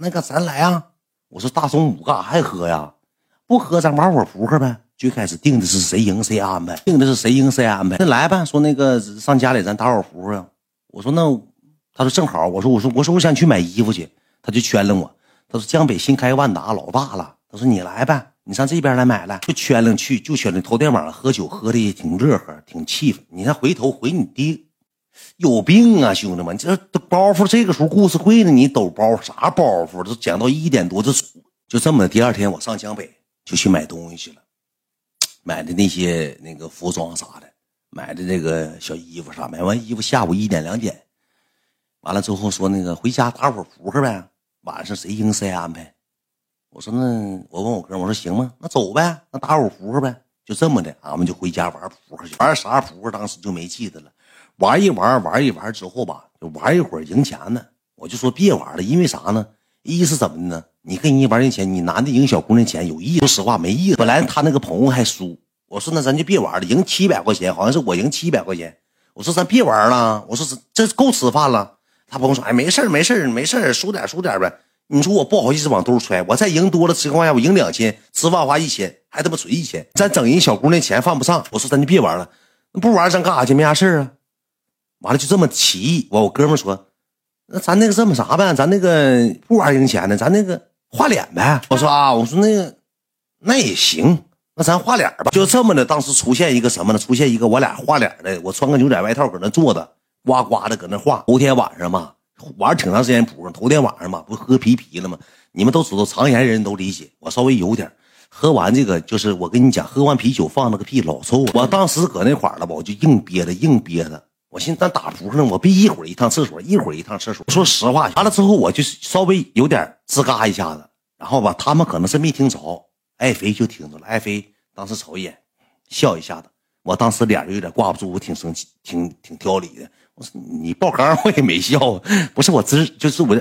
那个咱来啊！我说大中午干啥还喝呀？不喝咱玩会扑克呗。最开始定的是谁赢谁安排，定的是谁赢谁安排。那来吧，说那个上家里咱打会儿扑克。我说那，他说正好。我说我说我说我想去买衣服去，他就圈了我。他说江北新开万达老大了。他说你来呗，你上这边来买来，就圈了去，就圈了。头天晚上喝酒喝的也挺热和，挺气氛。你看回头回你爹。有病啊，兄弟们！这包袱这个时候故事会呢，你抖包啥包袱？都讲到一点多，就就这么的。第二天我上江北就去买东西去了，买的那些那个服装啥的，买的这个小衣服啥。买完衣服下午一点两点，完了之后说那个回家打会扑克呗，晚上谁赢谁安排。我说那我问我哥，我说行吗？那走呗，那打会扑克呗。就这么的，俺们就回家玩扑克去。玩啥扑克？当时就没记得了。玩一玩，玩一玩之后吧，就玩一会儿赢钱呢。我就说别玩了，因为啥呢？一是怎么的呢？你跟人玩赢钱，你男的赢小姑娘钱有意思。说实话没意思。本来他那个朋友还输，我说那咱就别玩了，赢七百块钱，好像是我赢七百块钱。我说咱别玩了，我说这这够吃饭了。他朋友说哎没事没事没事输点输点呗。你说我不好意思往兜揣，我再赢多了情况下我赢两千，吃饭花一千，还他妈存一千，咱整人小姑娘钱犯不上。我说咱就别玩了，不玩咱干啥去？没啥事啊。完了就这么奇异，我我哥们说，那咱那个这么啥呗？咱那个不玩赢钱的，咱那个画脸呗。我说啊，我说那个那也行，那咱画脸吧。就这么的，当时出现一个什么呢？出现一个我俩画脸的，我穿个牛仔外套搁那坐着，呱呱的搁那画。头天晚上嘛，玩挺长时间扑克。头天晚上嘛，不喝皮皮了吗？你们都知道，常言人都理解。我稍微有点喝完这个，就是我跟你讲，喝完啤酒放那个屁老臭。我当时搁那块了吧，我就硬憋着，硬憋着。我寻思咱打扑克呢，我必一会儿一趟厕所，一会儿一趟厕所。说实话，完了之后我就稍微有点吱嘎一下子，然后吧，他们可能是没听着，爱妃就听着了。爱妃当时瞅一眼，笑一下子。我当时脸就有点挂不住，我挺生气，挺挺挑理的。我说你爆缸，我也没笑，不是我吱，就是我，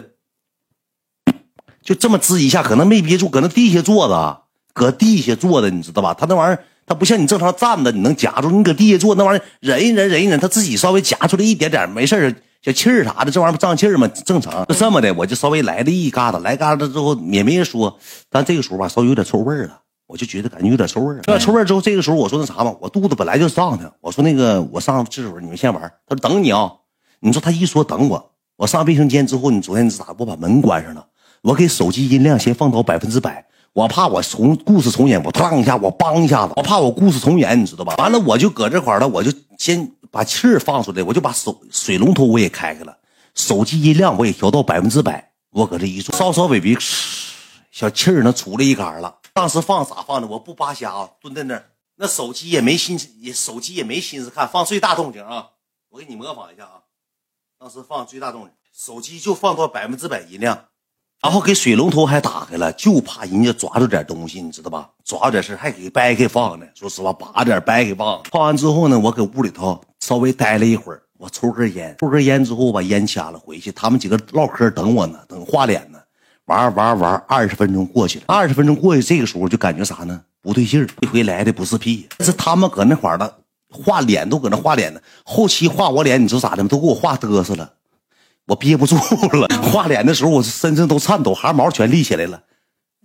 就这么吱一下，可能没憋住，搁那地下坐着，搁地下坐着，你知道吧？他那玩意儿。他不像你正常站着，你能夹住。你搁地下坐那玩意儿，忍一忍，忍一忍，他自己稍微夹出来一点点，没事小气儿啥的，这玩意儿不胀气儿吗？正常。就这么的，我就稍微来了一嘎达，来嘎达之后也没人说，但这个时候吧，稍微有点臭味儿了，我就觉得感觉有点臭味儿。有臭味儿之后，这个时候我说那啥吧，我肚子本来就胀的，我说那个我上厕所，你们先玩。他说等你啊。你说他一说等我，我上卫生间之后，你昨天咋？我把门关上了，我给手机音量先放到百分之百。我怕我重故事重演，我嘡一下，我梆一下子，我怕我故事重演，你知道吧？完了，我就搁这块儿了，我就先把气儿放出来，我就把手水龙头我也开开了，手机音量我也调到百分之百，我搁这一坐，稍稍微微，小气儿能出来一杆儿了。当时放咋放的？我不扒瞎啊，蹲在那儿，那手机也没心思，也手机也没心思看，放最大动静啊！我给你模仿一下啊，当时放最大动静，手机就放到百分之百音量。然后给水龙头还打开了，就怕人家抓住点东西，你知道吧？抓住点事还给掰开放呢。说实话，拔点掰开放。放完之后呢，我搁屋里头稍微待了一会儿，我抽根烟，抽根烟之后把烟掐了，回去他们几个唠嗑等我呢，等画脸呢。玩玩玩，二十分钟过去了，二十分钟过去，这个时候就感觉啥呢？不对劲儿，这回来的不是屁，是他们搁那块儿的画脸都搁那画脸呢。后期画我脸，你知道咋的吗？都给我画嘚瑟了。我憋不住了，画脸的时候，我身上都颤抖，汗毛全立起来了。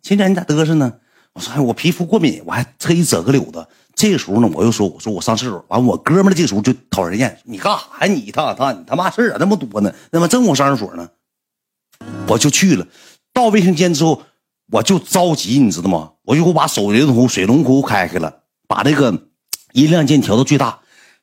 亲姐，你咋嘚瑟呢？我说，哎，我皮肤过敏，我还特意整个溜子。这个时候呢，我又说，我说我上厕所。完，我哥们儿这时候就讨人厌，你干啥呀？你一趟趟，你他妈事儿咋那么多呢？那么正我上厕所呢，我就去了。到卫生间之后，我就着急，你知道吗？我就给我把手龙头水龙头开开了，把那个音量键调到最大。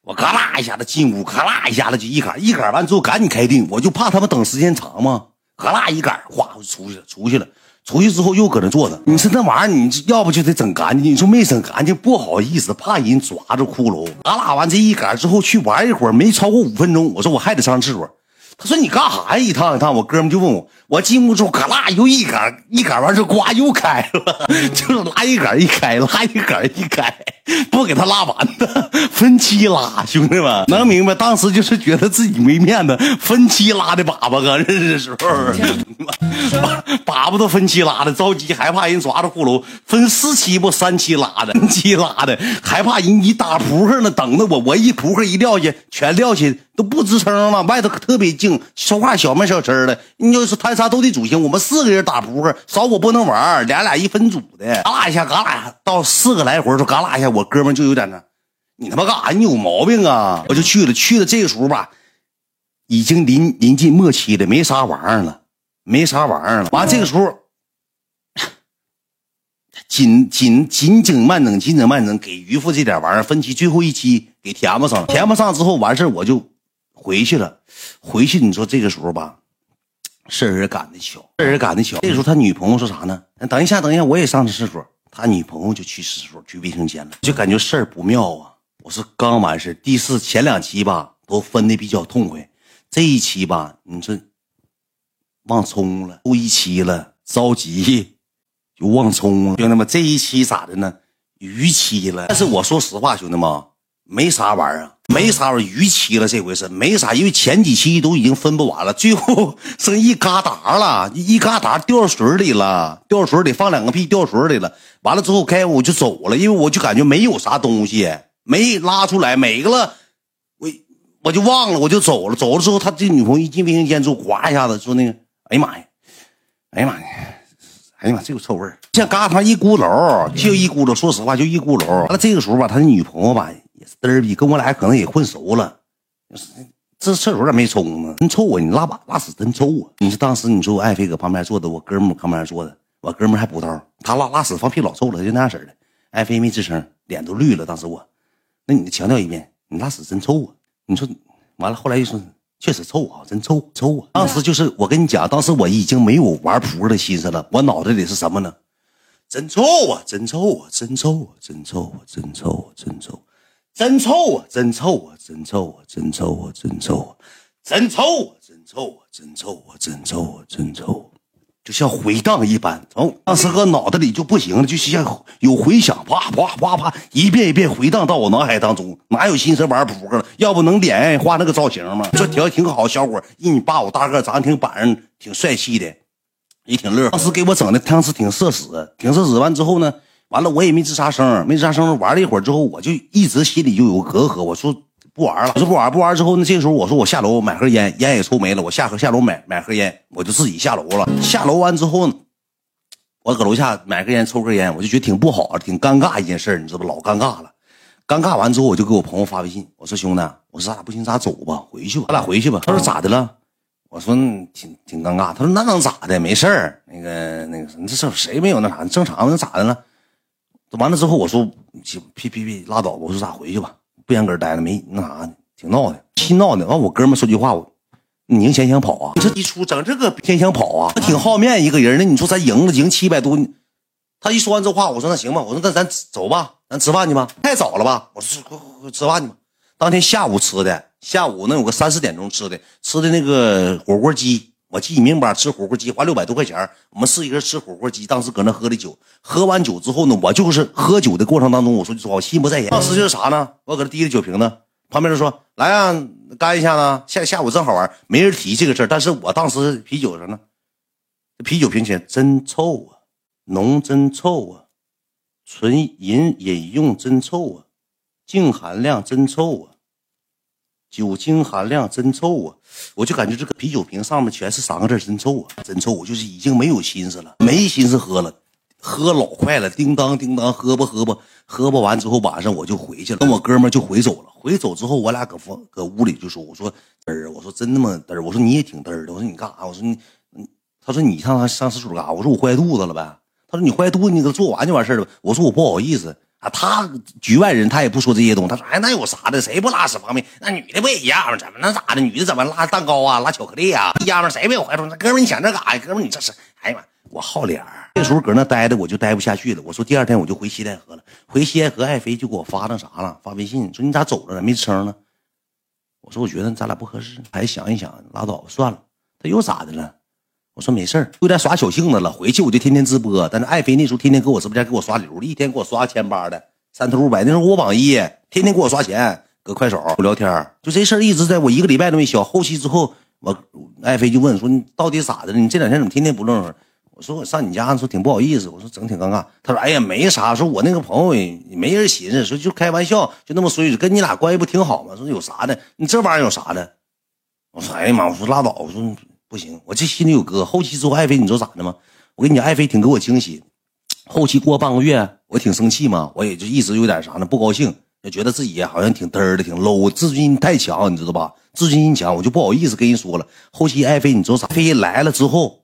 我嘎啦一下子进屋，嘎啦一下子就一杆一杆完之后赶紧开腚，我就怕他们等时间长嘛，嘎啦一杆哗就出去了，出去了，出去之后又搁那坐着。你说那玩意儿，你要不就得整干净，你说没整干净不好意思，怕人抓着骷髅。嘎啦完这一杆之后去玩一会儿，没超过五分钟，我说我还得上厕所。他说你干啥呀？一趟一趟，我哥们就问我，我进屋之后，嘎啦又一杆一杆完之后，呱又开了，就是拉一杆一开，拉一杆一开。不给他拉完的，分期拉，兄弟们能明白？当时就是觉得自己没面子，分期拉的粑粑，哥认识的时候，粑粑都分期拉的，着急害怕人抓着骷髅，分四期不三期拉的，分期拉的，害怕人一打扑克呢，等着我，我一扑克一撂下，全撂下都不吱声了，外头特别静，说话小门小声的。你要是谈啥斗地主行，我们四个人打扑克，少我不能玩，俩俩一分组的，嘎啦一下，嘎啦到四个来回就嘎啦一下，我我哥们就有点那，你他妈干啥？你有毛病啊！我就去了，去了这个时候吧，已经临临近末期了，没啥玩意儿了，没啥玩意儿了。完这个时候，紧紧紧紧慢整，紧紧慢整，给渔夫这点玩意儿分期最后一期给填不上，填不上之后完事我就回去了。回去你说这个时候吧，事儿赶得巧，事儿赶得巧。这时候他女朋友说啥呢？等一下，等一下，我也上厕所。他女朋友就去厕所去卫生间了，就感觉事儿不妙啊。我是刚完事第四前两期吧都分的比较痛快，这一期吧你这忘充了，后一期了着急就忘充了。兄弟们，这一期咋的呢？逾期了。但是我说实话，兄弟们没啥玩意儿。没啥玩意逾期了这回是没啥，因为前几期都已经分不完了，最后剩一疙瘩了，一疙瘩掉水里了，掉水里放两个屁掉水里了。完了之后开我就走了，因为我就感觉没有啥东西没拉出来，没了，我我就忘了，我就走了。走了之后，他这女朋友一进卫生间之后，哗一下子说那个，哎呀妈呀，哎呀妈呀，哎呀妈，这个臭味儿，像疙瘩一咕噜，就一咕噜。说实话，就一咕噜。那这个时候吧，他的女朋友吧。嘚儿逼，跟我俩可能也混熟了。这厕所咋没冲呢？真臭啊！你拉粑拉屎真臭啊！你说当时你说我爱妃搁旁边坐的，我哥们旁边坐的，我哥们还补刀，他拉拉屎放屁老臭了，就那样式的。爱妃没吱声，脸都绿了。当时我，那你强调一遍，你拉屎真臭啊！你说完了，后来又说确实臭啊，真臭臭啊！当时就是我跟你讲，当时我已经没有玩扑的心思了，我脑子里是什么呢？真臭啊！真臭啊！真臭啊！真臭啊！真臭啊！真臭。真臭啊！真臭啊！真臭啊！真臭啊！真臭啊！真臭啊！真臭啊！真臭啊！真臭啊！真臭，就像回荡一般。从当时搁脑袋里就不行了，就像有回响，啪啪啪啪，一遍一遍回荡到我脑海当中。哪有心思玩扑克了？要不能脸画那个造型吗？这条挺好，小伙一米八五大个，长得挺板正，挺帅气的，也挺乐。当时给我整的当时挺社死，挺社死。完之后呢？完了，我也没吱啥声，没吱啥声。玩了一会儿之后，我就一直心里就有隔阂。我说不玩了，我说不玩，不玩之后呢，这个时候我说我下楼买盒烟，烟也抽没了。我下下楼买买盒烟，我就自己下楼了。下楼完之后，我搁楼下买根烟，抽根烟，我就觉得挺不好，挺尴尬一件事，你知道不？老尴尬了。尴尬完之后，我就给我朋友发微信，我说兄弟，我说咱俩不行，咱走吧，回去吧，咱俩回去吧。他说咋的了？我说挺挺尴尬。他说那能咋的？没事儿，那个那个这这谁没有那啥？正常那咋的了？完了之后，我说：“屁屁屁，拉倒吧！”我说：“咋回去吧？不想搁这待了，没那啥，挺闹的，气闹的。”完，我哥们说句话：“我，你赢钱想跑啊？你这一出整这个天想跑啊？挺好面一个人那。你说咱赢了，赢七百多。他一说完这话，我说那行吧。我说那咱走吧，咱吃饭去吧。太早了吧？我说快快快吃饭去吧。当天下午吃的，下午能有个三四点钟吃的，吃的那个火锅鸡。”我记明白，吃火锅鸡花六百多块钱。我们四个人吃火锅鸡，当时搁那喝的酒。喝完酒之后呢，我就是喝酒的过程当中，我说句实话，我心不在焉。当时就是啥呢？我搁那提着酒瓶子，旁边人说：“来啊，干一下子。”下下午正好玩，没人提这个事儿。但是我当时啤酒啥呢？啤酒瓶起真臭啊，浓真臭啊，纯饮饮用真臭啊，净含量真臭啊。酒精含量真臭啊！我就感觉这个啤酒瓶上面全是三个字：真臭啊，真臭！我就是已经没有心思了，没心思喝了，喝老快了，叮当叮当，喝吧喝吧，喝吧完之后晚上我就回去了，跟我哥们就回走了。回走之后，我俩搁房搁屋里就说：“我说嘚儿，我说真他妈嘚儿，我说你也挺嘚儿的，我说你干啥？我说你，他说你上上厕所干啥？我说我坏肚子了呗。他说你坏肚子，你给他做完就完事了。我说我不好意思。”啊，他局外人，他也不说这些东西。他说：“哎，那有啥的？谁不拉屎方便？那女的不也一样吗？怎么能咋的？女的怎么拉蛋糕啊，拉巧克力啊？一样吗？谁没有怀中？那哥们，你想这干啥呀？哥们，你这是……哎呀妈，我好脸儿。这时候搁那待着，我就待不下去了。我说第二天我就回西戴河了。回西戴河，爱妃就给我发那啥了，发微信说你咋走了？没声呢？我说我觉得咱俩不合适，还想一想，拉倒吧，算了。他又咋的了？我说没事儿，有点耍小性子了。回去我就天天直播，但是爱妃那时候天天搁我直播间给我刷礼物，一天给我刷千八的。三头五百，那时候我榜一天天给我刷钱，搁快手我聊天就这事儿一直在我一个礼拜都没消。后期之后，我爱妃就问说你到底咋的了？你这两天怎么天天不愣？我说我上你家，说挺不好意思，我说整挺尴尬。他说哎呀没啥，说我那个朋友也没人寻思，说就开玩笑，就那么说一句，跟你俩关系不挺好吗？说有啥的？你这玩意儿有啥的？我说哎呀妈，我说拉倒，我说不行，我这心里有疙。后期之后，爱妃你知道咋的吗？我跟你讲，爱妃挺给我惊喜。后期过半个月，我挺生气嘛，我也就一直有点啥呢，不高兴，就觉得自己好像挺嘚儿的，挺 low，自尊心太强，你知道吧？自尊心强，我就不好意思跟人说了。后期爱妃你知道咋？飞来了之后。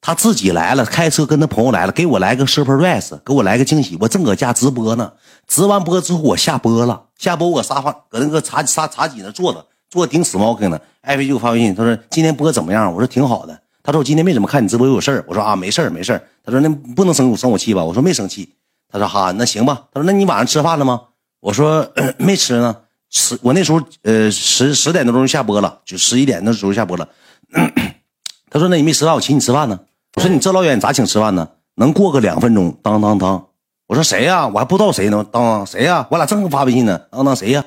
他自己来了，开车跟他朋友来了，给我来个 surprise，给我来个惊喜。我正搁家直播呢，直完播之后我下播了，下播我搁沙发搁那个茶茶茶几那坐着，做顶 smoking 的。艾薇就给我发微信，他说今天播怎么样？我说挺好的。他说我今天没怎么看你直播，有事儿。我说啊，没事儿没事儿。他说那不能生生我气吧？我说没生气。他说哈，那行吧。他说那你晚上吃饭了吗？我说 没吃呢，吃我那时候呃十十点多钟下播了，就十一点那时候下播了。他说那你没吃饭，我请你吃饭呢。我说你这老远你咋请吃饭呢？能过个两分钟？当当当！我说谁呀？我还不知道谁呢。当当谁呀？我俩正发微信呢。当当谁呀？